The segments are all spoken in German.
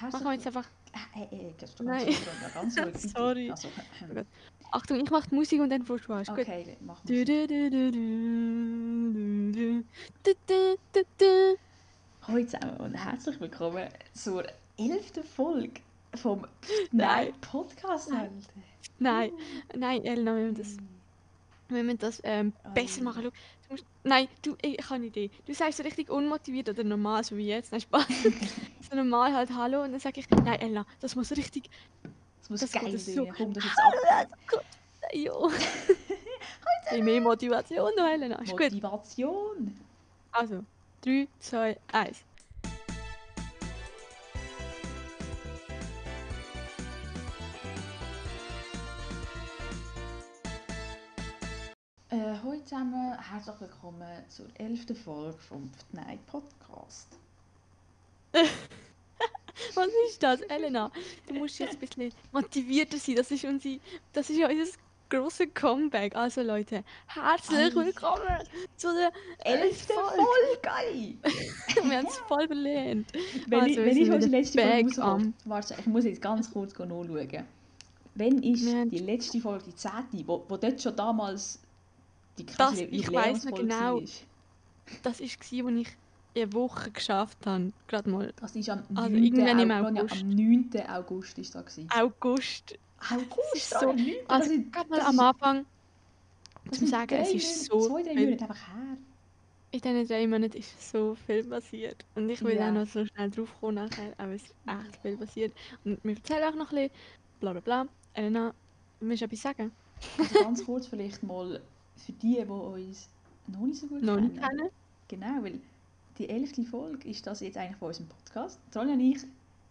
Hast Machen wir jetzt einfach. Ah, hey, hey, kannst du ganz Nein. Ruhig, ganz ruhig. Sorry. Also, äh, äh. oh Achtung, ich mach die Musik und dann fährst du an. Okay, Gut. mach Musik. Hallo zusammen und herzlich willkommen zur elften Folge vom Nein Podcast. Nein. Nein, nein, Elena, wir müssen das, mm. wir müssen das ähm, oh. besser machen. Schau, du musst, nein, du, ich, ich habe eine Idee. Du sagst so richtig unmotiviert oder normal, so wie jetzt. Nein, Spaß. so normal halt Hallo und dann sage ich, nein, Elena, das muss richtig. Das muss Das geil sein. so- Komm, das ist jetzt ab. Jo. Ein mehr Motivation noch, Elena. Ist gut. Motivation. Also, 3, 2, 1. Äh, hallo zusammen, herzlich willkommen zur elften Folge vom Nein Podcast. Was ist das, Elena? Du musst jetzt ein bisschen motivierter sein. Das ist, unsere, das ist ja unser grosses Comeback. Also Leute, herzlich willkommen zu der Elfte Folge! Wir haben es voll verlernt. Wenn Also, ich, wenn ich unsere letzte Folge am- warte, ich muss jetzt ganz kurz nachschauen. Wenn ist Wir die letzte Folge, die zehnte, wo, wo dort schon damals die Das- quasi ich weiss noch genau. war? Das war, als ich eine Woche geschafft habe. Gerade mal Das ist am Also 9. irgendwann im August. am 9. August ist das gewesen. August. August, ist so, so- am 9. Also gerade mal am Anfang zum sagen, es ist so Zwei, drei viel. Monate einfach her. in diesen drei Monaten ist so viel passiert. Und ich will Ja. auch noch so schnell drauf kommen nachher, aber es ist echt viel passiert. Und wir erzählen auch noch ein bisschen, bla bla bla. Elena, willst du etwas sagen? Also ganz kurz vielleicht mal für die, die uns noch nicht so gut Noch kennen. kennen? Genau, weil die elfte Folge ist das jetzt eigentlich von unserem Podcast. Tronja und ich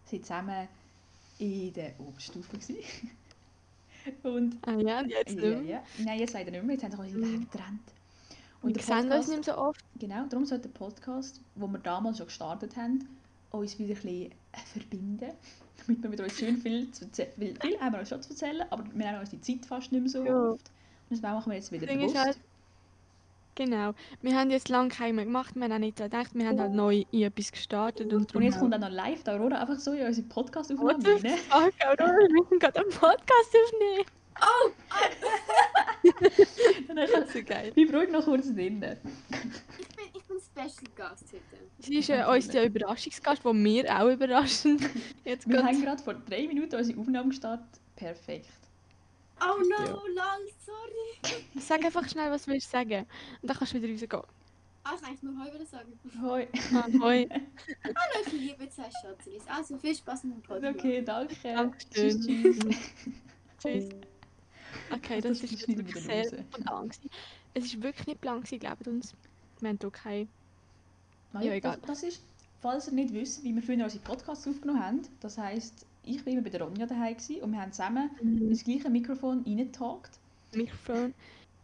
sind zusammen in der Oberstufe. und Ah ja, und jetzt ja, nicht ja. Nein, jetzt leider nicht mehr. Jetzt haben sich unsere. Wege getrennt. Wir der sehen uns nicht so oft. Genau, darum sollte der Podcast, den wir damals schon gestartet haben, uns wieder ein bisschen äh, verbinden. Damit wir mit uns schön viel zu erzählen viel haben wir uns schon zu erzählen, aber wir haben uns die Zeit fast nicht mehr so Ja. oft. Und das machen wir jetzt wieder bewusst. halt, genau, wir haben jetzt lange keinen mehr gemacht, wir haben auch nicht daran gedacht, wir haben halt neu in etwas gestartet und Und jetzt kommt auch noch live da Aurora einfach so in unsere What Podcast-Aufnahme the rein. fuck, Aurora, wir müssen gerade einen Podcast aufnehmen. Und dann kann- So geil. Bleib ruhig noch kurz drinnen. Ich bin, ich bin Special Gast heute. Sie ist äh, uns der Überraschungsgast, den wir auch überraschen. Jetzt Wir gerade. haben gerade vor drei Minuten unsere Aufnahme gestartet. Perfekt. Oh no, Ja. lol, sorry. Sag einfach schnell, was willst du sagen. Und dann kannst du wieder rausgehen. Ah, ich kann eigentlich nur Heu wieder sagen. Hoi. Ah, hoi. Hallo, ich liebe zwei Schatzelis. Also, viel Spaß mit dem Podcast. Okay, danke. Dankeschön. Tschüss, tschüss. Tschüss. Okay, das, das ist wirklich sehr spontan. Es ist wirklich nicht gewesen, glaubt uns. Wir haben hier keine... Ja, egal. Das, das ist, falls ihr nicht wisst, wie wir früher unsere Podcasts aufgenommen haben, das heisst, ich war immer bei der Ronja daheim und wir haben zusammen ins gleiche Mikrofon reingetalkt. Mikrofon.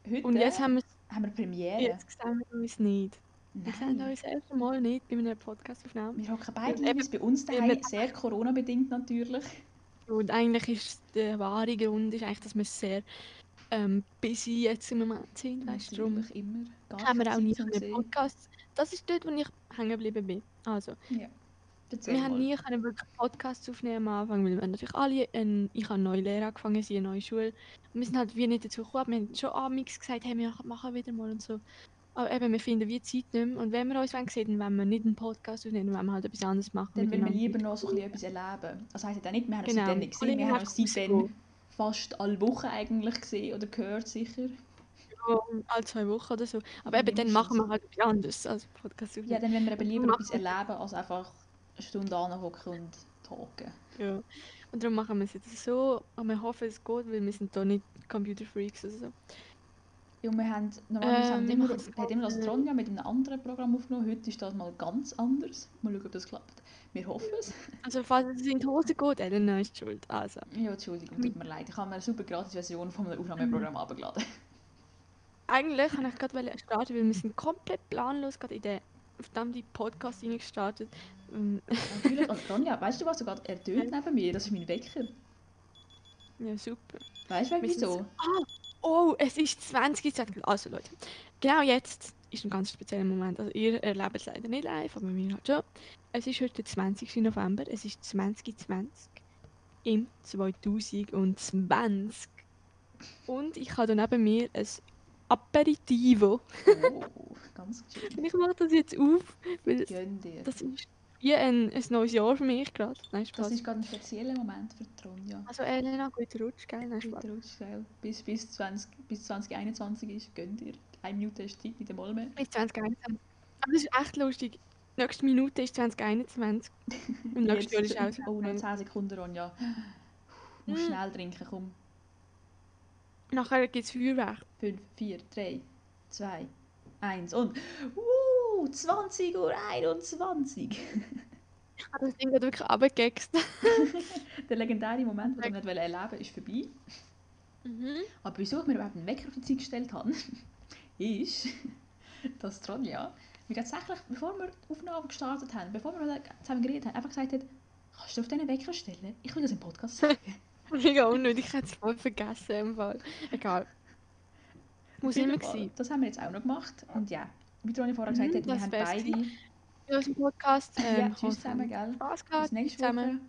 Heute Und jetzt haben wir haben wir Premiere. jetzt sehen wir uns nicht. Wir sehen Nein. uns erst einmal nicht bei einer Podcast-Aufnahme. Wir hocken beide eben- jeweils bei uns daheim, sehr Corona-bedingt natürlich. Und eigentlich ist der wahre Grund, ist eigentlich, dass wir sehr ähm, busy jetzt im Moment sind. Weißt du, darum immer. Gar haben wir auch nie Zeit zum einen Sehen. Podcast. Das ist dort, wo ich hängen geblieben bin. Also, Erzähl wir haben nie können wirklich Podcasts aufnehmen am Anfang, weil wir natürlich alle, ein, ich habe eine neue Lehre angefangen, sie eine neue Schule. Und wir sind halt wie nicht dazu gekommen. Wir haben schon amix gesagt, hey, wir machen wieder mal und so. Aber eben, wir finden wie Zeit nicht mehr. Und wenn wir uns wollen sehen, dann wollen wir nicht einen Podcast aufnehmen, dann wollen wir halt etwas anderes machen. Dann man miteinander. lieber noch so ein bisschen etwas erleben. Das heisst ja nicht, wir haben Genau. seitdem nicht gesehen, wir wir haben seitdem rausgehen. fast alle Wochen eigentlich gesehen oder gehört sicher. Ja, alle zwei Wochen oder so. Aber eben, dann machen wir halt etwas anderes als Podcast Ja, aufnehmen. dann wollen wir eben lieber etwas erleben, als einfach eine Stunde anhocken und talken. Ja. Und darum machen wir es jetzt so. Und wir hoffen, es geht, weil wir sind da nicht Computer-Freaks oder so. Ja, wir haben, normalerweise Ähm, haben immer, hat das ganz- Tronja mit einem anderen Programm aufgenommen. Heute ist das mal ganz anders. Mal schauen, ob das klappt. Wir hoffen es. Also, falls es in die Hose geht, Elena ist schuld. Also. Ja, Entschuldigung, tut mir leid. Ich habe mir eine super gratis Version von einem Aufnahmeprogramm abgeladen. Eigentlich wollte ich gerade starten, weil wir sind komplett planlos gerade in den verdammten Podcast gestartet. Ähm, Natürlich. Und Tronja, weißt du was? Sogar er tönt neben mir. Das ist mein Wecker. ja, super. Weißt du, wieso? Ah, oh, es ist 20 Uhr. Also Leute, genau jetzt ist ein ganz spezieller Moment. Also ihr erlebt es leider nicht live, aber wir halt schon. Es ist heute der 20. November, es ist 2020 im 2020. Und ich habe neben mir ein Aperitivo. Oh, ganz schön. Ich mache das jetzt auf, weil das ist wie ein, ein neues Jahr für mich gerade. Nein, Das ist gerade ein spezieller Moment für die Ronja. Also Elena, guten Rutsch, gell? Nein, Spaß. Rutsch, gell? Bis, bis, 20, bis 2021 ist, gönn dir. Eine Minute ist Zeit, nicht einmal mehr. Bis 2021. Aber das ist echt lustig. Nächste Minute ist 2021. Und nächstes Jahr ist auch Oh, noch 2021. 10 Sekunden, Ronja. Muss Mm. schnell trinken, komm. Nachher gibt es Feuerwerk. 5, 4, 3, 2, 1 und... Uh, 20 Uhr 21. Ich habe das Ding gerade wirklich runtergegext. Der legendäre Moment, den ich nicht erleben ist vorbei. Mhm. Aber wieso ich mir überhaupt einen Wecker auf die Zeit gestellt habe, ist, dass die Ronja mir tatsächlich, bevor wir die Aufnahme gestartet haben, bevor wir zusammen geredet haben, einfach gesagt hat, kannst du auf diesen Wecker stellen? Ich will das im Podcast sagen. Mega unnötig, ich hätte es voll vergessen im Fall. Egal. Muss immer sein. Das haben wir jetzt auch noch gemacht. Und ja, wie die Ronja vorher gesagt Mhm, hat, wir haben beide In unserem Podcast. ja, Ähm, tschüss zusammen, gell? Spaß Bis gehabt. nächste zusammen.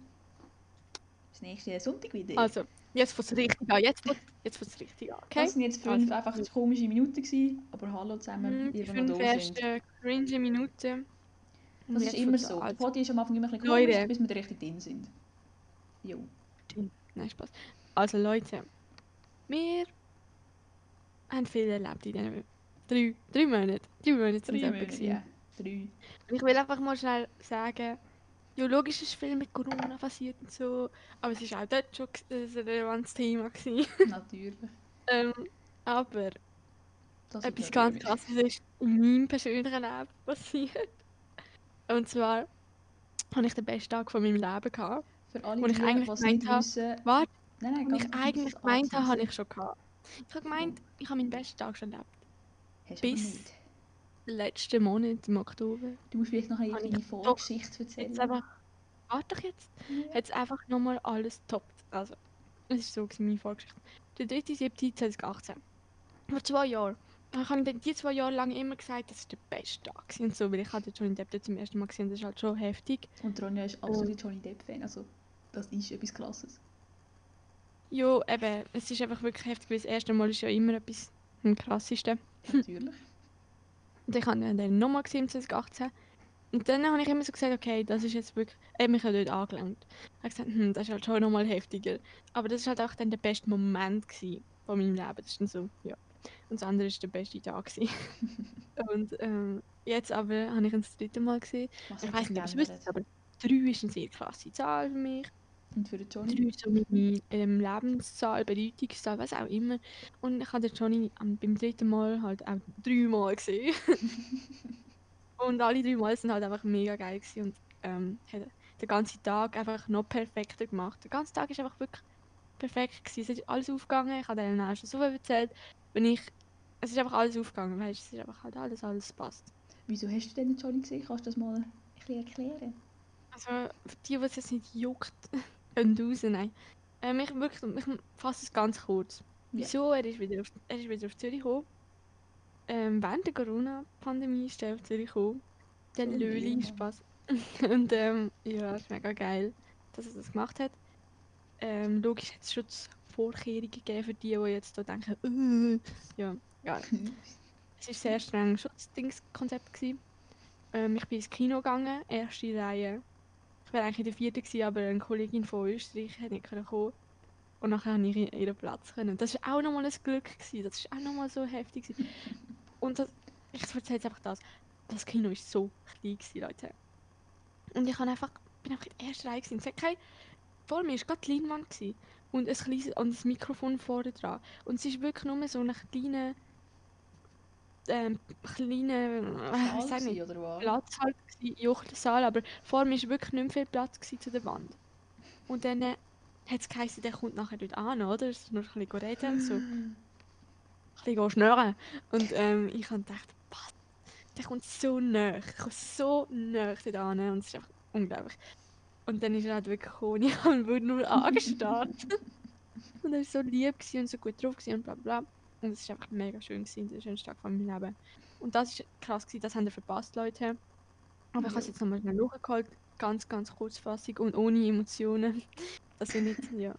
Bis nächsten Sonntag wieder. Also, jetzt wird es richtig an. Jetzt wird jetzt wird's richtig an, okay? Das sind jetzt fünf Also, einfach komische Minuten gewesen, aber hallo zusammen, Mhm, die ihr, die fünf noch da sind. ersten cringe Minuten. Das ist immer so. Der. Podi ist am Anfang immer ein bisschen Leute. komisch, bis wir richtig drin sind. Jo. Nein, Spaß. Also Leute, wir haben viel erlebt in diesen drei, drei Monaten. Drei Monate sind es etwa Monate, gewesen. ja. Drei. Und ich will einfach mal schnell sagen, ja, logisch ist viel mit Corona passiert und so, aber es war auch dort schon g- ein relevantes Thema. Gewesen. Natürlich. ähm, aber Das etwas ganz krasses ist in meinem persönlichen Leben passiert. Und zwar habe ich den besten Tag von meinem Leben gehabt. Für alle, Wo ich die, eigentlich die es gemeint nicht habe- wissen... Warte, Nein, nein, ich eigentlich gemeint habe, habe ich schon gehabt. Ich habe gemeint, ich habe meinen besten Tag schon erlebt. Hast bis-. Letzten Monat im Oktober. Du musst vielleicht noch eine ich kleine Vorgeschichte erzählen. Jetzt einfach, warte doch jetzt, Ja. hat es einfach nochmal alles toppt. Also, es ist so gewesen, meine Vorgeschichte. Der 3.7.2018. Vor zwei Jahren. Ich habe dann die zwei Jahre lang immer gesagt, das ist der beste Tag. Und so, weil ich hatte Johnny Depp zum ersten Mal gesehen, das ist halt schon heftig. Und Ronja ist absolut Johnny Depp-Fan, also das ist etwas Klasses. Ja, eben, es ist einfach wirklich heftig, weil das erste Mal ist ja immer etwas am krassesten. Natürlich. Und ich habe dann nochmal gesehen, 2018. Und dann habe ich immer so gesagt, okay, das ist jetzt wirklich, er hat mich ja dort angelangt. Ich habe gesagt, hm, das ist halt schon nochmal heftiger. Aber das ist halt auch dann der beste Moment gewesen von meinem Leben. Das ist dann so, ja. Und das andere ist der beste Tag gewesen. Und ähm, jetzt aber habe ich ihn das dritte Mal gesehen. Was Ich weiß nicht, ob es aber drei ist eine sehr krasse Zahl für mich. Und für den Johnny? Drei so meine ähm, Lebenszahl, Bedeutungszahl, was auch immer. Und ich habe den Johnny am, beim dritten Mal halt auch dreimal gesehen. und alle drei Mal sind halt einfach mega geil gewesen und ähm, hat den ganzen Tag einfach noch perfekter gemacht. Der ganze Tag ist einfach wirklich perfekt gewesen. Es ist alles aufgegangen. Ich habe denen auch schon so viel erzählt. Wenn ich, es ist einfach alles aufgegangen, weißt du, es ist einfach halt alles, alles passt. Wieso hast du denn den Johnny gesehen? Kannst du das mal ein bisschen erklären? Also für die, die es jetzt nicht juckt, können raus, nein. Ähm, ich wirklich, ich fasse es ganz kurz. Wieso? Er ist wieder auf, er ist wieder auf Zürich gekommen. Ähm, während der Corona-Pandemie ist er auf Zürich gekommen. Der ein Löli. Spaß. Und ähm, ja, es ist mega geil, dass er das gemacht hat. Ähm, logisch hat es Schutzvorkehrungen gegeben für die, die jetzt da denken, äh, ja, ja. Es war sehr streng Schutzdingskonzept. Ähm, ich bin ins Kino gegangen, erste Reihe. Ich wäre eigentlich in der vierten gewesen, aber eine Kollegin von Österreich hat nicht kommen. Und nachher konnte ich ihren Platz. Können. Das war auch nochmal ein Glück. Gewesen. Das war auch nochmal so heftig. Gewesen. Und das, ich erzähle jetzt einfach das. Das Kino war so klein, gewesen, Leute. Und ich habe einfach, bin einfach in der ersten Reihe. Gewesen. Es hat kein, vor mir war gerade die Leinwand. Gewesen. Und ein kleines und das Mikrofon vorne dran. Und es ist wirklich nur so eine kleine, ähm, kleine, äh, sag nicht, oder was? Platz halt gsi, Saal, aber vor mir war wirklich nicht mehr viel Platz zu der Wand. Und dann äh, hat es geheißen, der kommt nachher dort an, oder? Es ist nur ein bisschen reden und so. Ein bisschen schnurren. Und ähm, ich habe gedacht, was? Der kommt so nah. Ich komme so nah dort an und es ist einfach unglaublich. Und dann ist er halt wirklich gekommen und ich habe ihn nur angestarrt. und er war so lieb und so gut drauf und bla bla. Und es war einfach mega schön, gewesen, der schönste Tag von meinem Leben. Und das war krass, gewesen, das haben wir verpasst, Leute. Aber ich habe es jetzt nochmal schnell nachgeholt, ganz, ganz kurzfassig und ohne Emotionen. Das ist nicht, ja.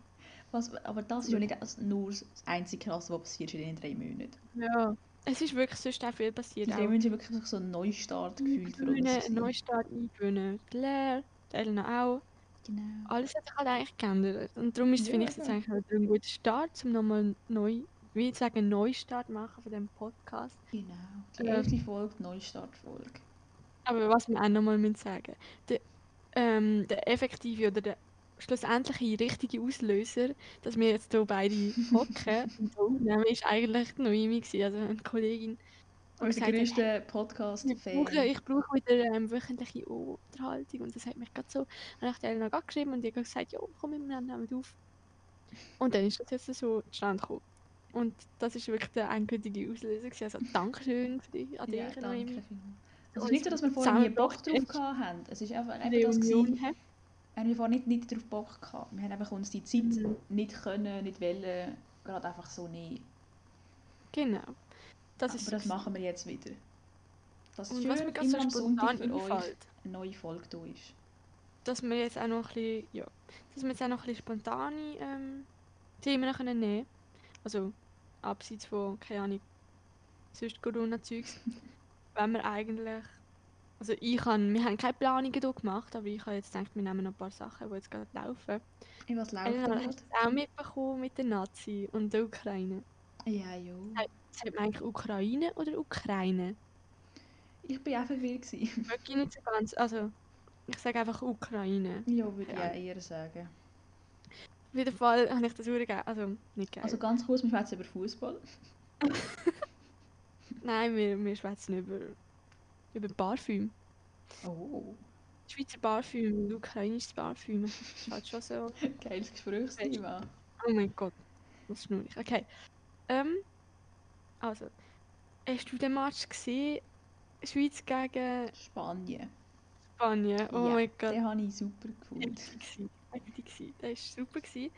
Was, aber das ist ja nicht das- nur das einzige Krasse, was passiert in den drei Monaten. Ja, es ist wirklich sonst auch viel passiert. Die drei Monate sind wirklich so ein Neustart gefühlt für uns. Gewesen. Neustart eingewöhnen. Die Lehre, die Elena auch. Genau. Alles hat sich halt eigentlich geändert. Und darum ist, Ja, finde ich es jetzt eigentlich ein guter Start, um nochmal neu, wie ich sagen, Neustart machen von diesem Podcast. Genau. Die Ähm. elfte Folge, Neustartfolge. Aber was wir auch nochmal müssen sagen der, ähm, der effektive oder der schlussendliche richtige Auslöser, dass wir jetzt hier beide hocken und aufnehmen, ist eigentlich die Noemi gewesen, also eine Kollegin. Unser größter Ich Podcast-Fan. brauche, ich brauche wieder ähm, wöchentliche Unterhaltung und das hat mich gerade so. Dann habe ich Elena geschrieben und ich habe gesagt, ja, komm, wir nehmen auf. Und dann ist das jetzt so zustande gekommen. Und das ist wirklich der endgültige Auslöser. Also Dankeschön für dich, an dich, Ja, danke. Es ist Und nicht so, dass wir vorher nie Bock drauf haben. Es ist einfach Die das gewesen, wir haben vorher nicht, nicht drauf Bock gehabt. Wir haben einfach uns die Zeit Mhm. nicht können, nicht wollen, gerade einfach so nicht. Genau. Das ist Aber das machen wir jetzt wieder. Das ist schön, was mir immer so spontan für einfällt, eine neue Folge da ist. dass wir jetzt auch noch ein bisschen, ja, dass wir jetzt auch noch ein bisschen spontane ähm, Themen können nehmen Also, abseits von, keine Ahnung, sonst Corona-Zeugs. wenn wir eigentlich, also ich kann, wir haben keine Planungen hier gemacht, aber ich habe jetzt gedacht, wir nehmen noch ein paar Sachen, die jetzt gerade laufen. In was läuft Elena, hast du auch mitbekommen mit den Nazi und der Ukraine? Ja, jo. Sagt man eigentlich Ukraine oder Ukraine? Ich bin auch verwirrt. gewesen. Wirklich nicht so ganz, also ich sage einfach Ukraine. Ja, würde ich Ja. eher sagen. Auf jeden Fall habe ich das sehr geil, also nicht geil. Also ganz kurz, wir schwätzen über Fußball. Nein, wir, wir schwätzen über, über Parfüm. Oh, Schweizer Parfüm und ukrainisches Parfüm. Das ist halt schon so. geiles Gesprächsthema. Oh mein Gott, was schnurrig. Okay. Ähm, also, hast du den Match gesehen? Schweiz gegen Spanien. Spanien. Oh Ja, mein Gott. Den habe ich super gefunden. Gewesen. Der war super. Gewesen.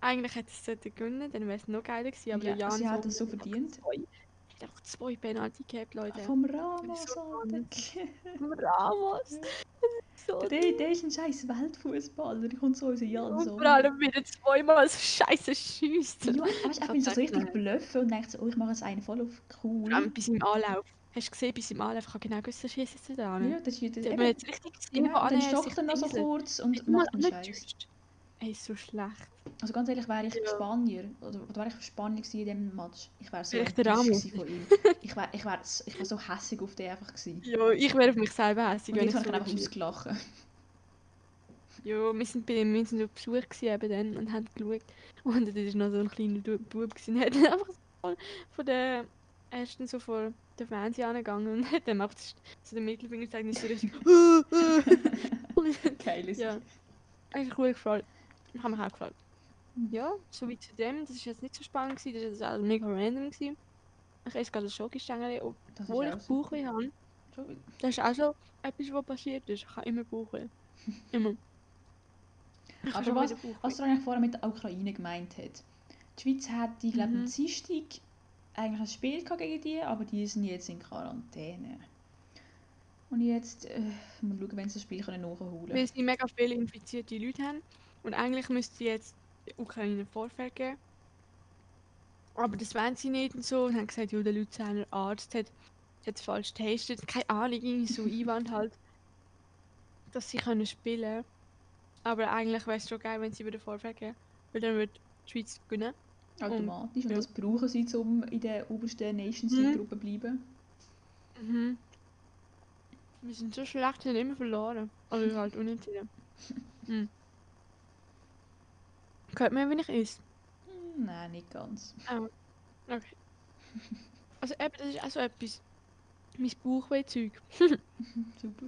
Eigentlich hätte es sollten gewinnen, dann wäre es noch geiler gewesen. Aber Ja, Jan sie hat es so verdient. Zwei, hat einfach zwei Penalty gehabt, Leute. Vom Ramos, so Alter. Ramos. So Der, der ist ein scheiß Weltfußballer. Der kommt so unser Jan Und so. vor allem wieder zweimal so scheiße schießt. Ja, weißt, ich bin so richtig bluffen und denke so, oh, ich mache jetzt einen voll auf cool. Vor allem bei seinem Anlauf. Hast du gesehen, Anlauf, ich habe genau gewusst, schießt jetzt da. Ja, das ist das, Der eben, jetzt richtig genau, dann stockt er noch so kurz und macht einen Scheiß. Ey, ist so schlecht. Also ganz ehrlich, wäre ich Ja. Spanier, oder, oder wäre ich für Spanien gewesen in diesem Match, ich wäre so der gewesen von ihm. Ich wäre ich wär, ich wär so hässig auf den einfach gewesen. Ja, ich wäre auf mich selber hässlich, Und jetzt ich habe ich so einfach ausgelachen. Ja, wir sind bei wir sind auf Besuch gewesen eben dann und haben geschaut. Und da war noch so ein kleiner Bub gewesen, hat dann einfach von, ersten so vor der Fernseher angegangen und hat dann auch so den Mittelfinger gezeigt und so richtig Geil ist Ja. Eigentlich cool gefallen. Hat mich auch gefallen. Ja, so wie zu dem. Das ist jetzt nicht so spannend gewesen, das ist also mega random gewesen. Ich esse gerade ein Schokostängel, Das obwohl ich auch so. Bauchweh habe. Das ist auch so etwas, was passiert ist. Ich habe immer Bauchweh. Immer. Ich habe Aber was, Bauchweh. was du eigentlich vorher mit der Ukraine gemeint hat. Die Schweiz hat, ich glaube, Mhm. am Dienstag eigentlich ein Spiel gegen die, aber die sind jetzt in Quarantäne. Und jetzt, äh, mal schauen, wenn sie das Spiel können nachholen Weil sie mega viele infizierte Leute haben. Und eigentlich müsste jetzt die Ukraine Vorfeld geben. Aber das wollen sie nicht und so. Und haben gesagt, ja, der Luzerner Arzt hat jetzt falsch getestet. Keine Ahnung, irgendwie so Einwand halt. Dass sie können spielen Aber eigentlich wäre es schon geil, wenn sie wieder Vorfeld geben. Weil dann wird die Schweiz gewinnen. Automatisch. Und ja. das brauchen sie, um in der obersten Nations Mhm. League-Gruppe zu bleiben. Mhm. Wir sind so schlecht, wir haben immer verloren. Also halt unentschieden. Mhm. Hört man, wenn ich esse? Hm, Nein, nicht ganz. Okay. Also eben, das ist auch so etwas. Mein Bauchweh-Zeug. Super.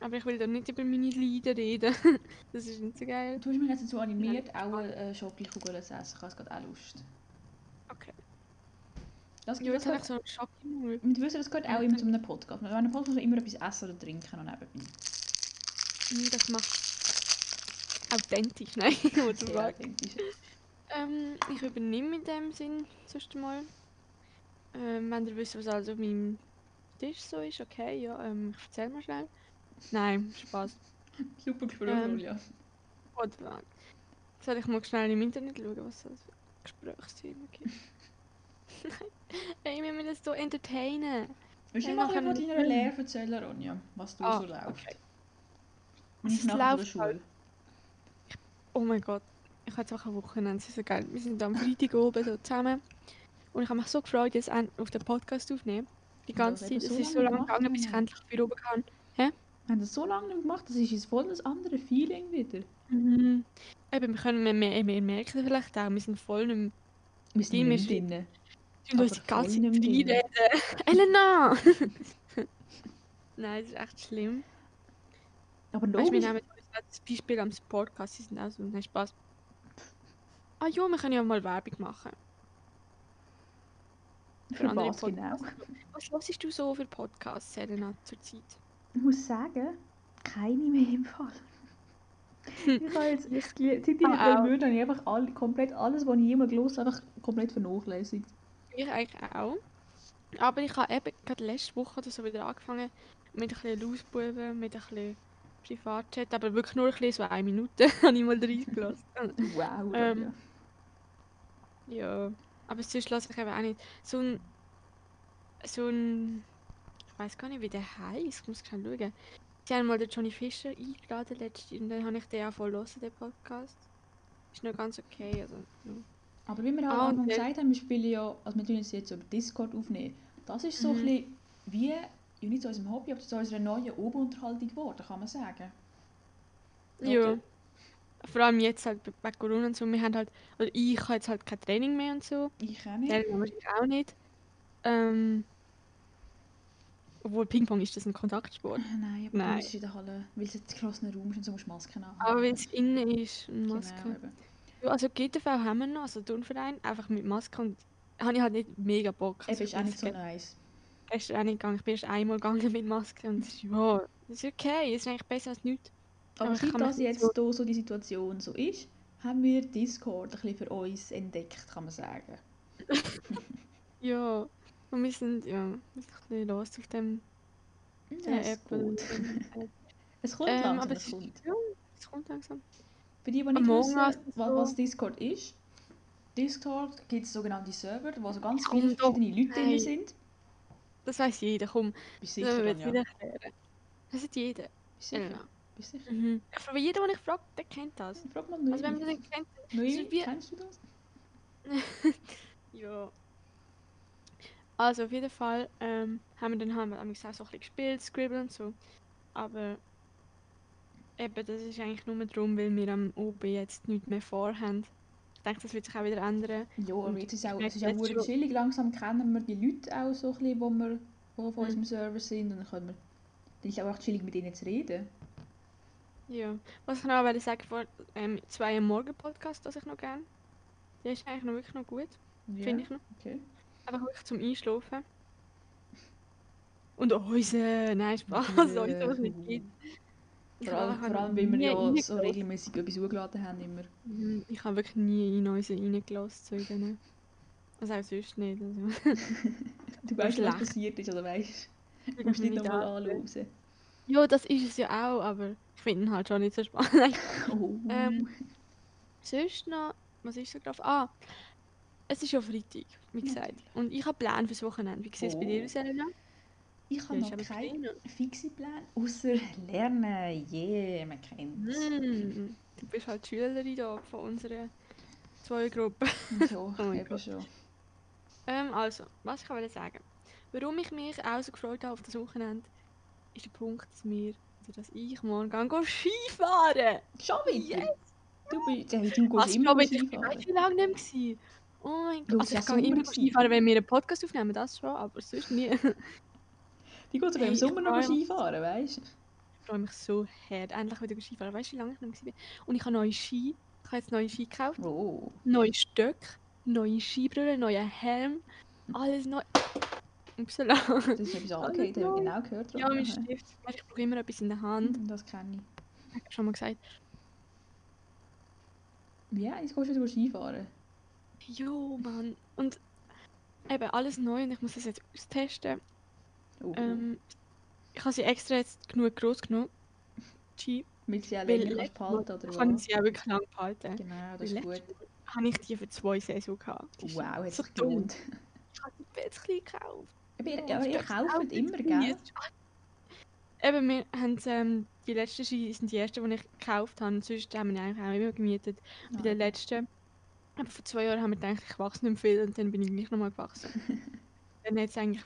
Aber ich will da nicht über meine Leiden reden. das ist nicht so geil. Du hast mich jetzt dazu animiert, auch eine Schokokugel zu essen. Ich habe gerade auch Lust. Okay. Das, Ja, das gehört, so einen und du wissen, das gehört auch immer zu einem Podcast. Bei einem Podcast muss man immer etwas essen oder trinken noch nebenbei. Mm, Das macht authentisch, nein. Fuck? authentisch. Ähm, ich übernehme in dem Sinn zuerst mal. Ähm, wenn ihr wisst, was alles auf meinem Tisch so ist, okay, ja, ähm, ich erzähl mal schnell. Nein, Spaß. Super Gespräch, Ähm. Julia. Oder soll ich mal schnell im Internet schauen, was es für Gesprächsthemen gibt? Ey, wir müssen das so entertainen. Willst du Ja, mal von deiner. Lehre erzählen, Ronja? Was du Ah, so läuft? okay. Und ich von der läuft Schule. Oh mein Gott, ich habe jetzt auch ein Wochenende, es ist so geil. Wir sind am Freitag oben so zusammen und ich habe mich so gefreut, jetzt auf den Podcast aufnehmen. Die Ja, ganze das Zeit, eben es so ist so lange gegangen, bis ich endlich wieder oben kann. Wir haben das so lange nicht gemacht, das ist jetzt voll ein anderes Feeling wieder. Mhm. Eben, wir können, wir, wir, wir merken vielleicht auch, wir sind voll nicht mehr, Wir sind Die nicht drinnen. wir uns die ganze Zeit mehr reinreden. Elena! Nein, das ist echt schlimm. Aber Weißt du, wir logisch. nehmen als Beispiel am Podcast, sie sind auch so, nein, Spaß. Ah ja, wir können ja mal Werbung machen. Für andere was genau? Was hörst du so für Podcasts, Selena, zurzeit? Ich muss sagen, keine mehr im Fall. Ich habe jetzt, ich, seit diesen Ah, drei. Monaten habe ich einfach all, komplett alles, was ich jemals gelesen habe, einfach komplett vernachlässigt. Ich eigentlich auch. Aber ich habe eben gerade letzte Woche oder so wieder angefangen mit ein bisschen Lausbuben, mit ein bisschen Privatchat, aber wirklich nur ein bisschen, so eine Minute habe ich mal reingelassen. Wow, Ähm, Ronja. ja, aber sonst lasse ich eben auch nicht. So ein, so ein, weiß gar nicht, wie der heißt, ich muss schnell schauen. Sie haben mal den Johnny Fischer eingeladen letztes und dann habe ich den auch voll hören, den Podcast. Ist noch ganz okay, also, ja. Aber wie wir auch der- gesagt haben, wir spielen ja, also wir tun es jetzt über Discord aufnehmen. Das ist so Mhm. ein bisschen wie, ja nicht zu unserem Hobby, aber zu unserer neuen Oberunterhaltung geworden, kann man sagen. Ja. Oder? Vor allem jetzt halt bei- Corona und so, wir haben halt, oder ich habe jetzt halt kein Training mehr und so. Ich auch nicht. Der wahrscheinlich auch nicht. Ähm, obwohl Ping-Pong ist das ein Kontaktsport. Äh, Nein, aber Nein. Ist in der Halle, weil es jetzt ein geschlossener Raum ist und so musst du Masken haben. Aber wenn es innen ist, eine Maske. Genau, eben. Ja, also GTV haben wir noch, also Turnverein, einfach mit Maske und habe ich halt nicht mega Bock. Eben Also ist ich auch nicht so nice. gestern auch nicht gegangen, ich bin erst einmal gegangen mit Maske und es ist, ja, das ist okay, es ist eigentlich besser als nichts. Aber Aber seit das jetzt so- so die Situation so ist, haben wir Discord ein bisschen für uns entdeckt, kann man sagen. Ja, und wir sind, ja, wir sind ein bisschen los auf dem Ja, der es App. oder geht. so. Es kommt Ähm, langsam, aber es kommt. ist, ja, es kommt langsam. Für die, die nicht wissen, was, was Discord ist, Discord gibt es sogenannte Server, wo so ganz Komm viele verschiedene Leute drin sind. Das weiß jeder, komm, Bist das sicher, wird Anja? wieder erklären. Das hat jeder. Bist sicher? Elena. Bist sicher? Mhm. Frage jeden, den ich frage, der kennt das. Frag mal Also wenn man Noemi. das nicht kennt, Noemi, ist wie- kennst du das? ja. Also auf jeden Fall ähm, haben wir dann wir auch so ein bisschen gespielt, Scribble und so. Aber eben, das ist eigentlich nur darum, weil wir am OB jetzt nichts mehr vorhaben. Ich denke, das wird sich auch wieder ändern. Ja, aber Und jetzt ist es auch, ich es ist auch schon- chillig. Langsam kennen wir die Leute auch so ein bisschen, wo wir die auf Mhm. unserem Server sind. Und dann können wir, dann ist es auch echt chillig, mit ihnen zu reden. Ja. Was ich noch wollte sagen, vor ähm, zwei am Morgen Podcast, das ich noch gerne. Der ist eigentlich noch wirklich noch gut, Ja, finde ich noch. Okay. Einfach wirklich zum Einschlafen. Und unser, nein, Spaß, Ja. unser, was es nicht gibt. Vor allem, vor weil wir ja so regelmäßig etwas hochgeladen haben. Immer. Mhm, Ich habe wirklich nie in unsere reingelassen zu denen. Also auch sonst nicht. Also. Du weißt, was passiert ist, oder weißt du? musst nicht nochmal an. anhören. Ja, das ist es ja auch, aber ich finde ihn halt schon nicht so spannend. Oh. Ähm, Sonst noch, was ist so drauf? Ah, es ist ja Freitag, wie gesagt. Und ich habe Pläne fürs Wochenende. Wie sieht es bei dir Oh. aus, Elena? ich habe noch ist aber keine kleiner. fixe Pläne, außer lernen. Yeah, man kennt es. Mm, du bist halt Schülerin da von unserer zwei Gruppen. So, Oh eben schon. Ähm, also, was ich wollte sagen. Warum ich mich auch so gefreut habe auf das Wochenende, ist der Punkt, dass wir, also dass ich morgen gehe Skifahren. Schon wieder? Du, bist, hey, du gehst ich immer noch ich Skifahren. wie lange nicht mehr. Oh mein Gott. Also ich gehe immer noch. Skifahren, wenn wir einen Podcast aufnehmen, das schon, aber sonst nie. ich Die geht sogar Hey, im ich Sommer noch. Skifahren, weißt du? freue mich so hart, endlich wieder Skifahren. Weißt du, wie lange ich mehr war? Und ich habe neue Ski. Ich habe jetzt neue Ski gekauft, Oh. neue Stöcke, neue Skibrille, neuen Helm, alles neu. Upsala. Das ist etwas angeht, habe ich genau gehört. Ja, mein. Stift. Ich brauche immer etwas in der Hand. Hm, Das kenne ich. Ich habe schon mal gesagt. Ja, jetzt gehst du wieder Skifahren. Jo, Mann. Und eben alles neu und ich muss das jetzt austesten. Oh. Ähm, ich habe sie extra jetzt genug groß genommen. Die Damit sie auch Weil länger kannst behalten oder kann ich sie auch wirklich lang behalten. Genau, das Weil ist gut. Habe ich die für zwei Saison gehabt. Wow, hat sich gelohnt. Ich habe die Bettchen gekauft. Aber ihr, das ihr kauft immer, gell? Eben, wir haben ähm, die letzten sind die ersten, die ich gekauft habe. Sonst haben wir eigentlich auch immer gemietet. Bei Ah, den letzten, aber vor zwei Jahren haben wir gedacht, ich wachse nicht viel und dann bin ich gleich nochmal gewachsen. dann jetzt eigentlich,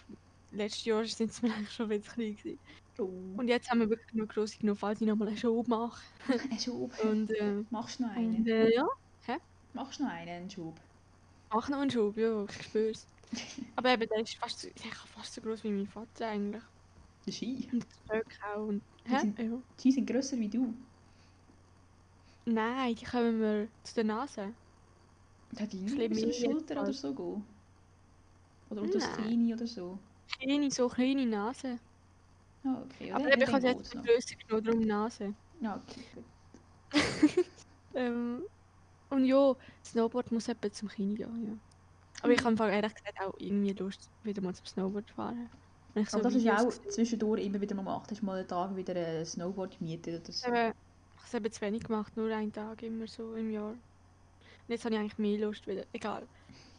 letztes Jahr sind es mir eigentlich schon wieder klein gewesen. Oh, Und jetzt haben wir wirklich nur grosse genug, falls ich nochmal einen Schub mache. ein Schub. Und, äh, Machst du noch und einen? äh, ja, Machst du noch einen, einen Schub? mach noch einen Schub, ja, ich spür's. Aber eben, der ist fast so, der ist fast so groß wie mein Vater eigentlich. Der Ski. Und das Stöcke auch. Und, Die hä? sind- Ja. Die sind grösser wie du. Nein, die kommen mir zu der Nase. Kann die zur mehr Schulter oder so gehen? Oder unter das. Knie oder so? Kleine, so kleine Nase. Ah, okay. Ja, Aber eben, ich habe jetzt die. Größe genommen, darum Nase. Ja, okay, gut. Ähm, und ja, Snowboard muss etwa zum Kino gehen, ja. Aber ich habe im Fall ehrlich gesagt auch irgendwie Lust, wieder mal zum Snowboard zu fahren. Wenn ich so Aber das ist ja auch zwischendurch immer wieder mal gemacht. Hast du mal einen Tag wieder ein Snowboard gemietet oder so? Eben, ich habe es eben zu wenig gemacht, nur einen Tag immer so im Jahr. Und jetzt habe ich eigentlich mehr Lust wieder. Egal.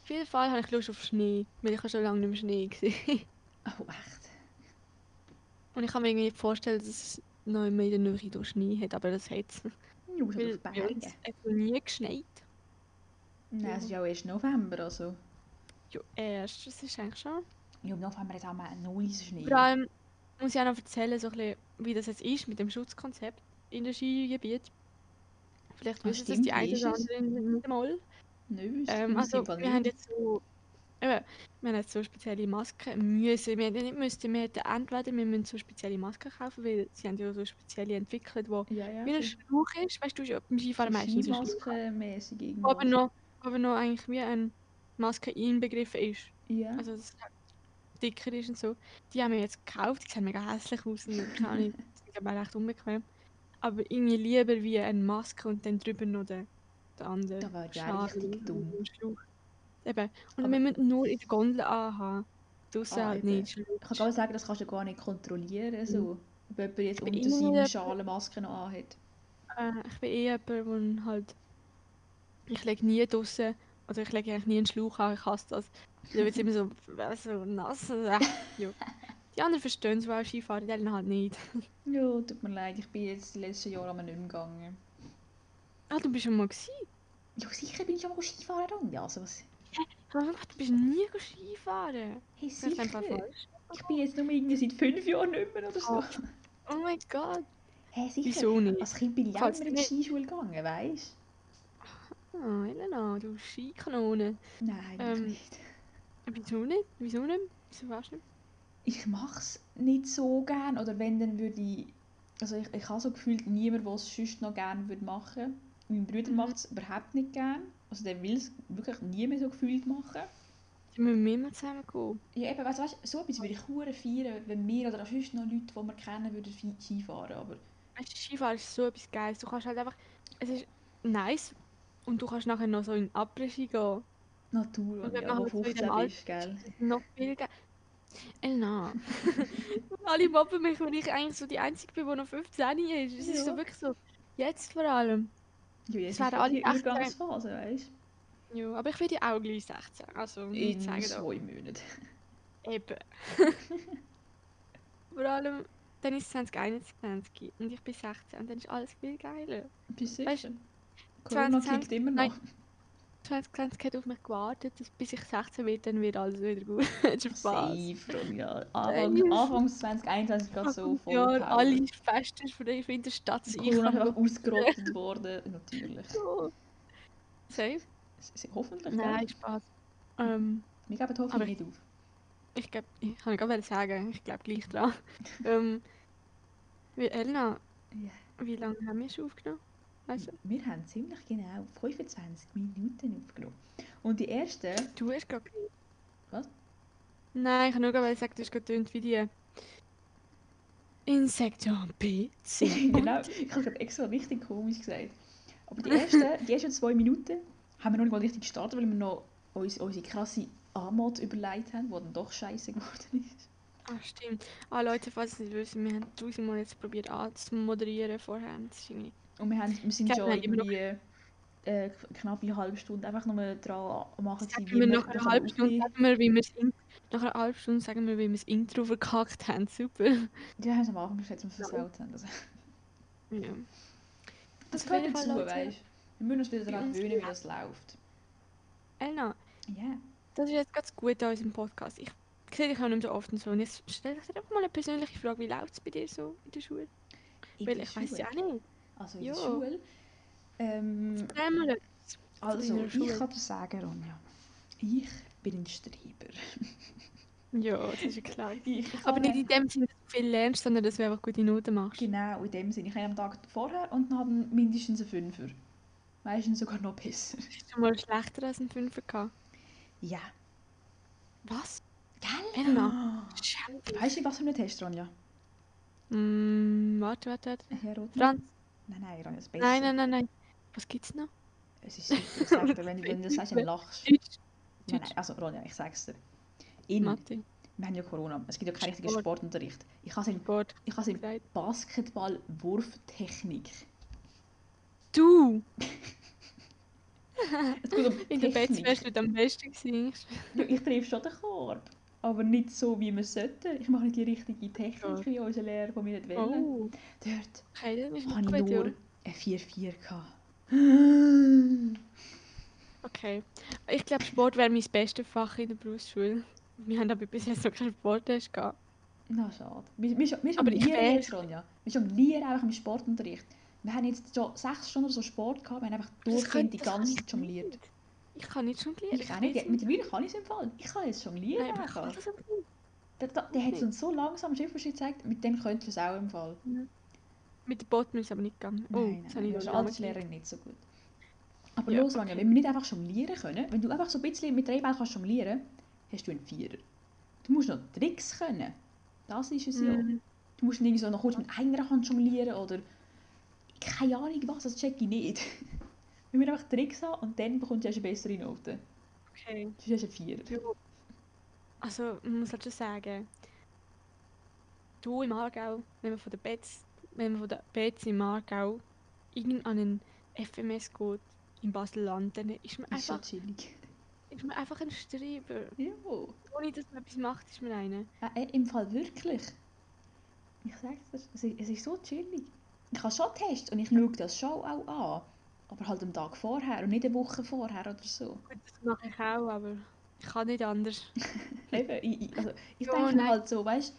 Auf jeden Fall habe ich Lust auf Schnee, weil ich habe schon lange nicht mehr Schnee gesehen. Oh, echt? Und ich kann mir irgendwie nicht vorstellen, dass es noch immer in der Nähe hier Schnee hat, aber das hat es. Musst Weil bei uns hat noch nie geschneit. Nein, es ist ja auch erst November, also. Ja, erst, das ist eigentlich schon. Ja, im November hat auch mal ein neues Schnee. Vor allem muss ich auch noch erzählen, so ein bisschen, wie das jetzt ist mit dem Schutzkonzept in den Skigebiet. Vielleicht Ah, wissen das stimmt, die einen oder es? anderen nicht einmal. Nein, Ähm, also, wir haben jetzt so, eben, wir haben jetzt so spezielle Masken müssen. Wir hätten nicht müssen, wir hätten entweder wir müssen so spezielle Masken kaufen, weil sie haben ja so spezielle entwickelt, wo Ja, ja. wie ein so- Schlauch ist. Weißt du, beim Skifahren meistens Wo irgendwas. aber noch, aber noch eigentlich wie eine Maske inbegriffen ist. Ja. Also, dass es halt dicker ist und so. Die haben wir jetzt gekauft, die sehen mega hässlich aus und keine Ahnung, sind aber recht unbequem. Aber irgendwie lieber wie eine Maske und dann drüber noch der, der andere. Da wäre ja richtig und dumm. Eben. Und Aber- wir müssen nur in der Gondel anhaben. Draussen Ah, halt nicht. Ich kann gar nicht sagen, das kannst du gar nicht kontrollieren. So. Ob jemand jetzt unter irgendwie seinem jemand- Schal Maske noch anhat. Äh, ich bin eh jemand, der halt. Ich lege nie draussen. Oder ich lege eigentlich nie einen Schlauch an, ich hasse das. Dann wird es immer so, so nass. Ja. Die anderen verstehen es, weil Skifahren, die anderen halt nicht. Ja, tut mir leid, ich bin jetzt die letzten Jahre aber nicht mehr gegangen. Ah, du bist schon mal gewesen. Ja, sicher bin ich auch Skifahren gegangen. Also, was? Aber du bist nie Skifahren. Hey, sicher. Ich bin jetzt nur irgendwie seit fünf Jahren nicht mehr oder so. Oh. Oh mein Gott. Hey, sicher. Wieso nicht? Als Kind bin ich auch immer in du die Skischule gegangen, weißt Oh, Elena, du Skikanone. du? Nein, Ähm, nicht. Wieso nicht? Wieso nicht? Wieso warst du nicht? Ich mache es nicht so gern. Oder wenn, dann würde ich... Also ich, ich habe so gefühlt niemand, der es sonst noch gerne würde machen. Mein Bruder Mhm. macht es überhaupt nicht gern. Also der will es wirklich nie mehr so gefühlt machen. Dann müssen wir immer zusammen gehen. Ja, eben, weißt, weißt, so etwas würde ich hure feiern, wenn wir oder auch sonst noch Leute, die wir kennen, würden Ski- Skifahren. Aber Weißt du, Skifahren ist so etwas Geiles. Du kannst halt einfach. Es ist nice. Und du kannst nachher noch so in Après-Ski gehen. Natur, Und wenn ja, man wo halt so in 15 dem Alter bist, gell? Noch viel geil. Elena. Alle mobben mich, wenn ich eigentlich so die Einzige bin, die noch 15 ist. Es ist Ja. so wirklich so. Jetzt vor allem. Ja, jetzt wären ist alle die 18. Übergangsphase, weißt Ja, aber ich werde ja auch gleich 16. Also, du? nicht In zwei Monaten. Eben. vor allem, dann ist es 2021 und ich bin 16 und dann ist alles viel geiler. Bist du sicher? Corona 2020 kickt immer nein. Noch. 2020 hat auf mich gewartet, dass bis ich 16 bin, dann wird alles wieder gut. Spaß. Safe, Ronja. Anfang, Safe. Anfangs 2021 gerade so voll ja, alle Feste von der in der Stadt sind. Einfach ausgerottet worden. Natürlich. so. Safe? Hoffentlich, Nein? Spaß. Ähm, Wir geben Aber- nicht auf. ich glaube, ich kann gerade sagen, ich glaube gleich dran. ähm, wie, Elena, Ja. wie lange haben wir schon aufgenommen? Weißt du? Wir haben ziemlich genau 25 Minuten aufgenommen. Und die erste... Du hast gerade. Was? Nein, ich habe nur gerade gesagt, du hast gerade wie die. Insektion B, C. genau, ich habe gerade extra richtig komisch gesagt. Aber die ersten, die ersten zwei Minuten haben wir noch nicht mal richtig gestartet, weil wir noch uns, unsere krasse Anmod überlegt haben, die dann doch scheiße geworden ist. Ah, stimmt. Ah, Leute, falls ihr nicht wissen, wir haben tausendmal jetzt probiert anzumoderieren vorher. Das ist irgendwie... Und wir, haben, wir sind Ja, schon irgendwie äh, knapp eine halbe Stunde einfach nur dran machen. Sagen wir nach einer das halben Stunde sagen wir, wie wir das nach einer halben Stunde sagen wir, wie wir das Intro verkackt haben. Super. Ja, haben es am Anfang geschätzt, dass wir es versaut haben. Also, Ja. das jeden gehört dazu, weißt. Wir müssen uns wieder daran gewöhnen, wie das läuft. Elna, Ja. das ist jetzt ganz gut an unserem Podcast. Ich sehe dich auch nicht so oft und so. Und jetzt stell ich dir einfach mal eine persönliche Frage. Wie läuft es bei dir so in der Schule? In Weil ich weiß ja auch nicht. Also in Ja. der Schule. Ähm, also, Schule. ich kann dir sagen, Ronja, ich bin ein Streber. Ja, das ist ja klar. Ich Aber nicht in dem Sinne, dass du viel lernst, sondern dass du einfach gute Noten machst. Genau, in dem Sinne. Ich habe am Tag vorher und dann haben mindestens einen Fünfer. Meistens sogar noch besser. Hast du mal schlechter als ein Fünfer gehabt? Ja. Was? Gell? Elna. Schau. Weißt du, was für einen Test, Ronja? Mm, warte, warte, warte. Herr Rothmann? Franz? Nein, nein, Ronja, das Besser. Nein, nein, nein, nein. Was gibt's noch? Es ist ich sag dir, wenn, du- das sagst, dann lachst du. Nein, nein, also Ronja, ich sag's dir. In, Mathe. wir haben ja Corona, es gibt ja keinen richtigen Sport. Sportunterricht. Ich habe in, Sport. ich habe in. Basketball-Wurftechnik. Du! Es geht um In der Bett wärst du am besten gewesen. Ja, ich treffe schon den Korb. Aber nicht so, wie wir sollten. Ich mache nicht die richtige Technik, Ja. wie unser Lehrer von mir nicht wollen. Oh, Dort okay, habe ich nur ja. ein 4-4 gehabt. Okay. Ich glaube, Sport wäre mein bestes Fach in der Berufsschule. Wir haben aber bis jetzt noch keinen Sporttest gehabt. Na, schade. Wir, wir, wir Aber ich weiß- jetzt, Ronja. Wir jonglieren einfach im Sportunterricht. Wir haben jetzt schon sechs Stunden so Sport gehabt. Wir haben einfach durchgehend die ganze Zeit jongliert. Nicht. Ich kann nicht jonglieren. Ich auch nicht. weiß Mittlerweile kann ich es im Fall. Ich kann jetzt jonglieren Nein, ich kann das aber nicht. Der, der, der hat uns so langsam Schritt gezeigt, mit dem könntest du es auch im Fall. Mit dem Boot ist es aber nicht gegangen. Oh, nein, das nein, habe nein, ich das ist als nicht Lehrerin nicht so gut. Aber Ja, los, Ronja, wenn wir nicht einfach jonglieren können, wenn du einfach so ein bisschen mit drei Bällen kannst jonglieren, hast du einen Vierer. Du musst noch Tricks können. Das ist es ja. Mhm. Du musst irgendwie so noch kurz mit einer Hand jonglieren oder keine Ahnung was, das check ich nicht. Wenn wir einfach Tricks haben und dann bekommst du eine bessere Note. Okay. Sonst hast du einen Vierer. Ja. Also, man muss halt schon sagen, du im Aargau, wenn man von der Betz, wenn man von der Betz im Aargau irgend an einen FMS geht, in Basel-Land, dann ist man, Ist schon einfach, chillig. ist man einfach ein Streber. Ja. Ohne dass man etwas macht, ist man einer. Ja, äh, Im Fall wirklich. Ich sag's dir, es ist, es ist so chillig. Ich habe schon Tests und ich schaue das schon auch an. Aber halt am Tag vorher und nicht eine Woche vorher oder so. Gut, das mache ich auch, aber ich kann nicht anders. Eben, ich, also, ich Ja, denke mir halt so, weißt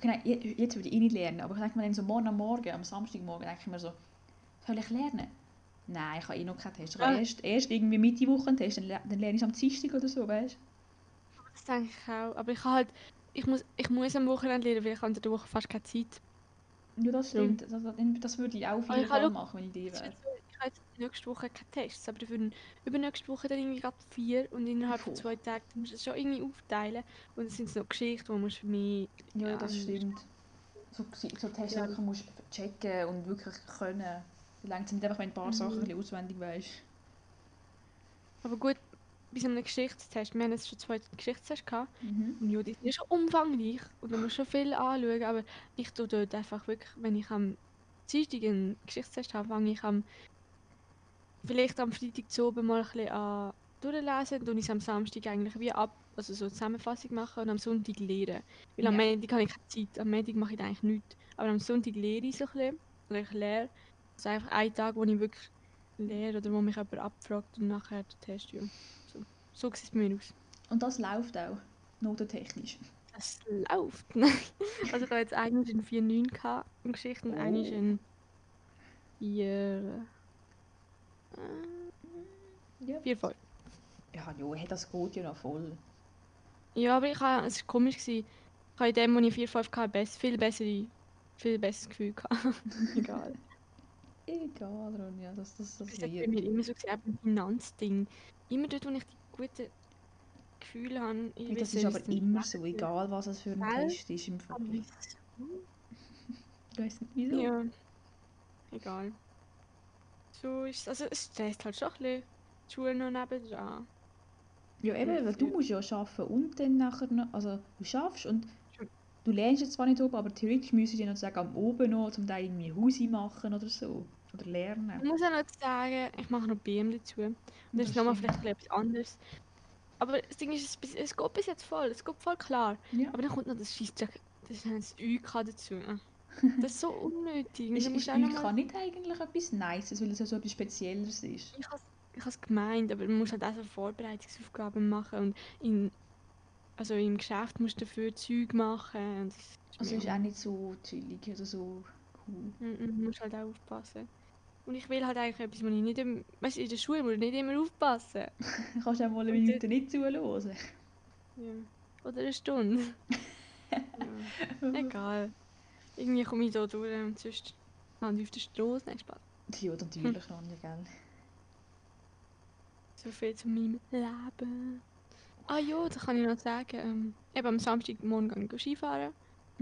du, okay, jetzt würde ich eh nicht lernen, aber ich denke mir dann so morgen am Morgen, am Samstagmorgen, denke ich mir so, soll ich lernen? Nein, ich habe eh noch keinen Test. Ich habe Ja. erst, erst irgendwie Mitte Woche einen Test, dann, dann lerne ich am Dienstag oder so, weißt du? Das denke ich auch. Aber ich kann halt, ich muss, ich muss am Wochenende lernen, weil ich habe unter der Woche fast keine Zeit. Ja, das stimmt. Das, das, würde ich auch habe auch- machen, wenn ich die wäre. Ich habe jetzt nächste Woche keine Tests, aber dafür übernächste Woche dann irgendwie gerade vier und innerhalb von zwei Tagen musst du es schon irgendwie aufteilen und es sind so Geschichten, die musst du für mich... Ja, das stimmt. So, so Tests Ja. wirklich musst checken und wirklich können. Längst nicht einfach, wenn ein paar Mhm. Sachen ein bisschen auswendig weißt. Aber gut, bei so einem Geschichtstest, wir haben jetzt schon zwei Geschichtstests gehabt Mhm. und ja, die sind schon umfangreich und man muss schon viel anschauen, aber ich tue dort einfach wirklich, wenn ich am Dienstag einen Geschichtstest habe, fange ich am vielleicht am Freitag zu oben mal ein bisschen an durchlesen, dann ich es am Samstag eigentlich wie ab, also so eine Zusammenfassung machen und am Sonntag lehren. Weil am Ja. Montag habe ich keine Zeit, am Montag mache ich eigentlich nichts. Aber am Sonntag lehre ich so ein bisschen, oder ich lehre. Also einfach ein Tag, wo ich wirklich lehre oder wo mich jemand abfragt und nachher den Test, ja. So, so sieht es bei mir aus. Und das läuft auch, notentechnisch. Das läuft. Nein. Also ich habe jetzt eigentlich einen 4-9 gehabt in Geschichte und Oh. eigentlich einen 4... Ja. 4 5. Ja, jo, hey, das geht ja noch voll. Ja, aber ich habe, es war komisch. Gewesen. Ich habe in dem, wo ich 4 5 hatte, viel bessere, viel besseres Gefühl gehabt. Egal. Egal, Ronja, das, das, das Das war bei mir immer so auch beim Finanzding. Immer dort, wo ich die guten Gefühle habe. ich Hey, das weiß ist aber immer so, egal was es für ein Gell? Test ist im Fall. wieso? Ich weiss nicht wieso. Ja. Egal. So ist. Also es stresst halt schon ein bisschen. Die Schule noch nebendran. Ja, eben, weil du musst ja arbeiten und dann nachher noch, also du schaffst und du lernst jetzt zwar nicht oben, aber theoretisch müsstest du ja noch sagen, am oben noch, zum Teil irgendwie Hausi machen oder so. Oder Ich lernen. muss auch noch sagen, ich mache noch BM dazu. Und das Das ist nochmal vielleicht etwas anderes. Aber das Ding ist, es, es geht bis jetzt voll, es geht voll klar. Ja. Aber dann kommt noch das Scheissdreck, das, das UK dazu. Das ist so unnötig. Und Ist, UK nicht eigentlich etwas Nices, weil es ja so etwas Spezielleres ist? Ich habe ich has gemeint, aber man muss halt auch so Vorbereitungsaufgaben machen und in, also im Geschäft musst du dafür Zeug machen. Und das ist Also ist auch nicht so chillig oder so cool. Mhm, Du musst halt auch aufpassen. Und ich will halt eigentlich etwas, wo ich nicht im, weißt, du, in der Schule muss ich nicht immer aufpassen. Du kannst auch mal eine Minute nicht zuhören. Ja. Oder eine Stunde. ja. Egal. Irgendwie komme ich da durch und sonst lande ich auf der Straße. Nein, Spaß. Ja, natürlich, Ronja, gell? So viel zu meinem Leben. Ah ja, da kann ich noch sagen, ähm, eben am Samstagmorgen gehe ich Skifahren.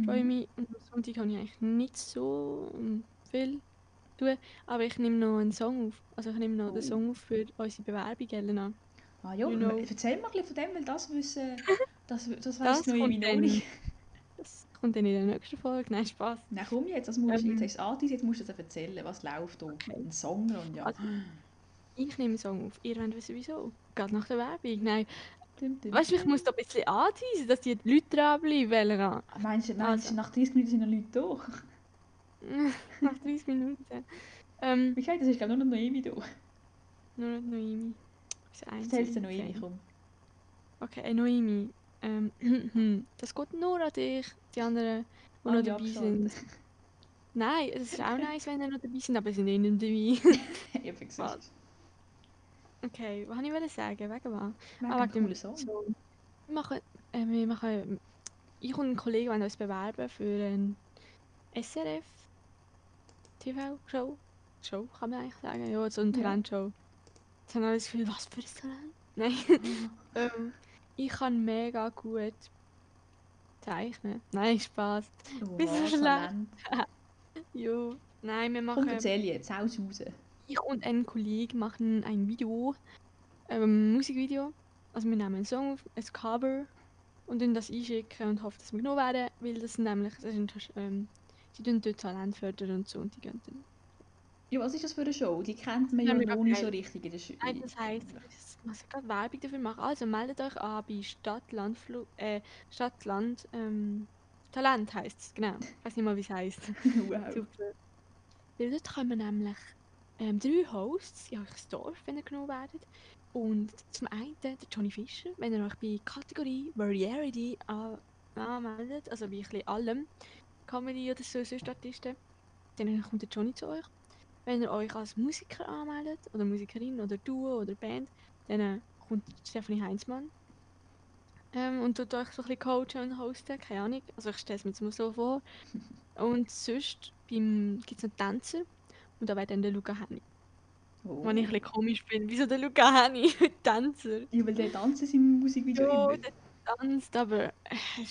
freue Mhm. mich. Und am Sonntag habe ich eigentlich nicht so ähm, viel zu tun. Aber ich nehme noch einen Song auf. Also ich nehme noch den Oh. Song auf für unsere Bewerbung, Elena. Ah ja, You know. erzähl mal ein bisschen von dem, weil das wissen, das, das Das weiss noch kommt noch nicht. Kommt dann in der nächsten Folge. Nein, Spaß. Nein, komm jetzt, das musst du, Ähm. jetzt hast du angeteasert, jetzt musst du das erzählen, was läuft da. Ein Song, Ronja. Also, Ich nehme einen Song auf. Ihr wollt wissen, wieso. Geht nach der Werbung. Nein. Dim, dim. Weißt du, ich muss da ein bisschen anteasen, dass die Leute dranbleiben. Meinst du, meinst du, Also. nach 30 Minuten sind noch Leute da? nach 30 Minuten. Ähm, Wie gesagt, das ist glaube ich nur noch Noemi da. nur noch Noemi. Das Erzähl's dir einzige Noemi, komm. Okay, äh, Noemi. Ähm, das geht nur an dich, die anderen, die noch Alle dabei sind. Nein, es ist auch nice, wenn ihr noch dabei sind, aber sie sind eh nicht dabei. Eben gesagt. okay, was wollte ich sagen? Wegen was? Wegen Ah, wegen dem Song. Song. Wir machen, äh, wir machen, ich und ein Kollege wollen uns bewerben für eine SRF TV-Show. Show, kann man eigentlich sagen. Ja, so eine Ja. Talentshow. Jetzt haben alle das Gefühl, was für ein Talent? Nein. ähm, ich kann mega gut zeichnen. Nein, Spaß. Oh, Bist du schlecht? Jo. Nein, wir machen. erzähl jetzt, haus raus. Ich und ein Kollege machen ein Video, ähm, Musikvideo. Also wir nehmen einen Song auf, ein Cover und dann das einschicken und hoffen, dass wir genommen werden, weil das sind nämlich, das sind, ähm, die tun dort Talent fördern und so und die gehen dann. Ja, was ist das für eine Show? Die kennt man Ja, noch nicht so richtig in der Schule. Nein, das heisst, ich muss gerade Werbung dafür machen. Also meldet euch an bei Stadtland, äh, Stadtland, ähm, Talent heisst es, genau. Ich weiß nicht mal, wie es heisst. wow. Super. Weil dort kommen nämlich ähm, drei Hosts in euch Dorf, wenn ihr genommen werdet. Und zum einen der Johnny Fischer, wenn ihr euch bei Kategorie Variety an- anmeldet, also bei ein bisschen allem, Comedy oder so, Artisten, dann kommt der Johnny zu euch. Wenn ihr euch als Musiker anmeldet, oder Musikerin, oder Duo, oder Band, dann äh, kommt Stephanie Heinzmann. Ähm, und tut euch so ein bisschen coachen und hosten, keine Ahnung. Also ich stelle es mir jetzt mal so vor. Und sonst gibt es noch Tänzer. Und da wäre dann der Luca Henny. Oh. Wenn ich ein bisschen komisch bin. Wieso der Luca Henny? Tänzer. Ja, weil der tanzt in seinem Musikvideo Ja, immer. Der tanzt, aber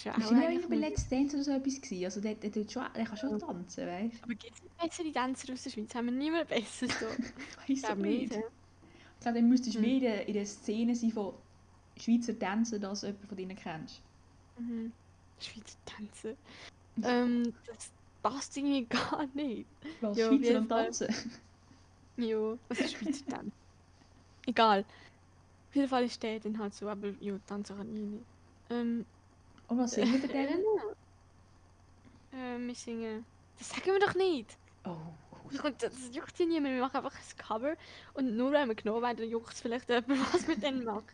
ja nicht eigentlich bei Let's Dance oder so etwas gewesen? Also der, der, der, schon, der kann schon tanzen, weißt Aber gibt es nicht bessere Tänzer aus der Schweiz? Haben wir niemand besser so? du? Weiss Ich nicht. Ich glaube, dann müsstest du Hm. mehr in der, Szene sein von Schweizer Tänzern, als du jemanden von denen kennst. Mhm. Schweizer Tänzer. Ähm, das passt irgendwie gar nicht. Was auf Schweizer und. Tanzen? Jo, was ist Schweizer Tanz? Egal. Auf jeden Fall ist der dann halt so, aber jo, tanzen kann ich nicht. Ähm, Und was singen wir denn? Äh, wir singen. Das sagen wir doch nicht! Oh, oh, Das, kommt- das juckt ja niemand. Wir machen einfach ein Cover. Und nur wenn wir genommen werden, dann juckt es vielleicht jemand, was wir dann machen.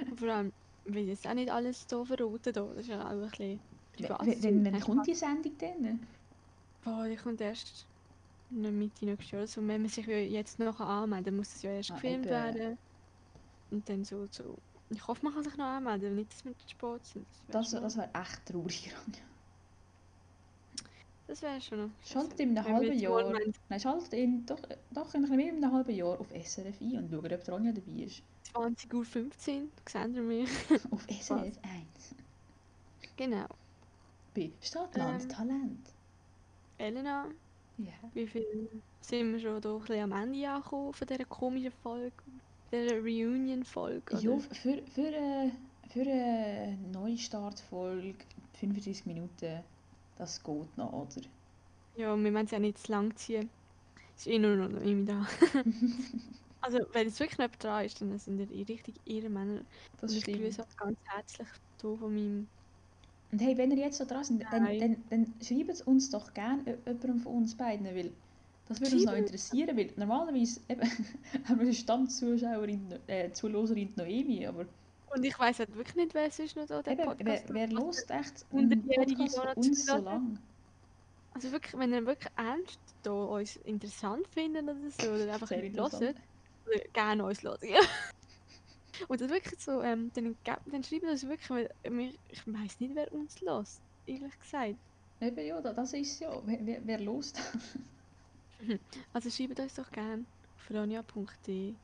Und vor allem, wir jetzt auch nicht alles so verraten. Da. Das ist ja auch ein bisschen privat. Wenn, wenn, kommt die Sendung denn? Boah, die kommt erst in der Mitte nächstes Jahr. Also, wenn man sich jetzt noch anmelden muss es ja erst Ah, gefilmt eben. werden. Und dann so, so. Ich hoffe, man kann sich noch anmelden, nicht, dass wir zu spät sind. Das, wär das schon- wäre echt traurig. Ronja. das wäre schon noch. Schaltet in einem wir halben Jahr, nein, schaltet in, doch, doch in ein bisschen mehr als einem halben Jahr auf SRF ein und schaut, ob Ronja dabei ist. 20 Uhr 15, seht ihr mich. Auf SRF 1. genau. Bei Stadtland Ähm. Talent. Elena, Ja. wie viel sind wir schon da ein bisschen am Ende angekommen von dieser komischen Folge? Dieser Reunion-Folge? Ja, für, für, eine, für eine Neustartfolge 35 Minuten, das geht noch, oder? Ja, wir wollen es ja nicht zu lang ziehen. Es ist eh nur noch immer da. also, wenn jetzt wirklich jemand dran ist, dann sind ihr richtig ihre Männer. Das ich grüße euch ganz herzlich hier von meinem... Und hey, wenn ihr jetzt so dran seid, dann, dann, dann schreibt es uns doch gerne jemandem von uns beiden, weil das würde uns noch interessieren, weil normalerweise eben, haben wir eine Stammzuschauerin, äh, Zuhörerin Noemi, aber Und ich weiss halt wirklich nicht, wer sonst noch da eben, wer, Podcast wer macht. lost echt einen Podcast uns so lang? Also wirklich, wenn ihr wirklich ernst da uns interessant findet oder so, oder einfach nicht hört, oder gerne uns hören, ja. Und das wirklich so, ähm, dann, dann schreibt uns wirklich, weil ich weiss nicht, wer uns hört, ehrlich gesagt. Eben ja, da- das ist ja, wer, wer, wer lost? Also schreibt uns doch gerne auf ronja.de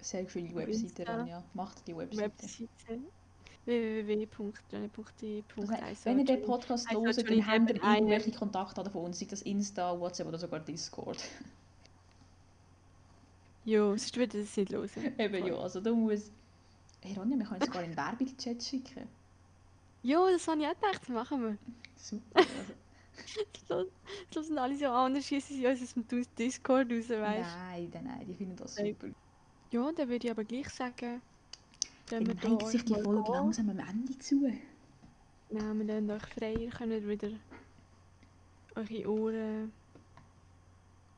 Sehr schöne Webseite. Ronja. Macht die Webseite. Webseite www.ronja.de. Das heißt, wenn ihr den Podcast hört, dann habt ihr Depp, I am- irgendwelche Kontakte von uns, sei das Insta, WhatsApp oder sogar Discord. Ja, sonst würde das nicht hören. Eben ja, also da muss... Hey Ronja, wir können jetzt sogar in den Werbung-Chat schicken. Ja, das habe ich auch gedacht, das machen wir. Super. Also, Das das sind alle so an, dann schießen sie uns aus dem Dis- Discord raus, weißt nein, nein, nein, die finden das Nein. super. Ja, dann würde ich aber gleich sagen, Dann wir neigt sich die Folge gehen. langsam am Ende zu. Ja, wir lassen euch frei, ihr könnt wieder eure Ohren,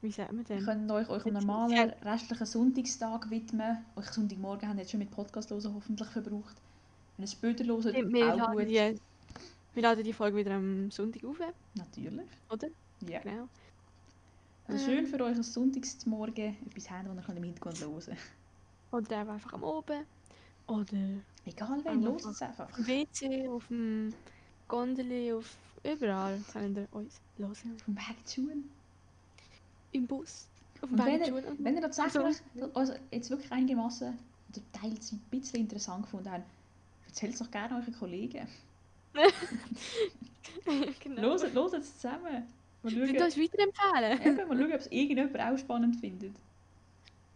wie sagt man Ihr denn? könnt euch euch Jetzt- normalen restlichen Sonntagstag widmen. Euch Sonntagmorgen ihr jetzt schon mit Podcast hören hoffentlich verbraucht. Wenn ihr es später hört, wir, auch gut. die, wir laden die Folge wieder am Sonntag auf, Natürlich. oder? Ja. Genau. Also schön Ähm. für euch, dass Sonntagsmorgen etwas haben, das ihr im Hintergrund hören könnt. Oder einfach am Oben. Oder Egal wen, hört es einfach. auf dem WC, auf dem Gondeli, auf überall könnt ihr uns hören. Auf dem Weg zu Schuhen. Im Bus. Auf dem Weg die Schule. wenn ihr tatsächlich also jetzt wirklich einigermaßen oder teils ein bisschen interessant gefunden habt, erzählt es doch gerne euren Kollegen. genau. Hört hört es zusammen. Mal Könnt schauen, uns weiterempfehlen. eben, mal schauen, ob es irgendjemand auch spannend findet.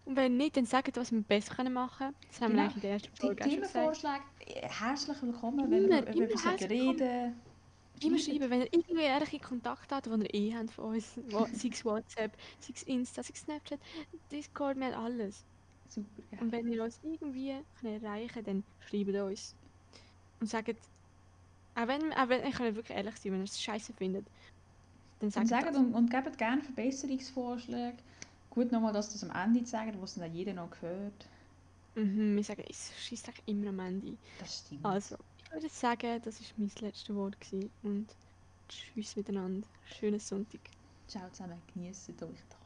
Und wenn nicht, dann sagt, was wir besser machen können. Das haben Genau. wir eigentlich in der ersten Die Folge gesagt. Themenvorschläge, äh, herzlich willkommen, wenn Immer, wir über etwas reden. Immer schreiben, wenn ihr irgendwie Kontakte habt, die ihr eh habt von uns. Sei es WhatsApp, sei es Insta, sei es Snapchat, Discord, wir haben alles. Super, ja. Und wenn ihr uns irgendwie könnt erreichen dann schreibt uns. Und sagt, auch wenn, auch wenn könnt wirklich ehrlich sein, wenn ihr es scheiße findet, dann Und, sagt das. und, und gebt gerne Verbesserungsvorschläge. Gut nochmal, dass das am Ende sagen, was dann jeder noch gehört. Mhm, wir sagen, es schießt immer am Ende. Das stimmt. Also, ich würde sagen, das war mein letztes Wort. Gewesen. Und tschüss miteinander. Schönen Sonntag. Ciao zusammen, genießt euch.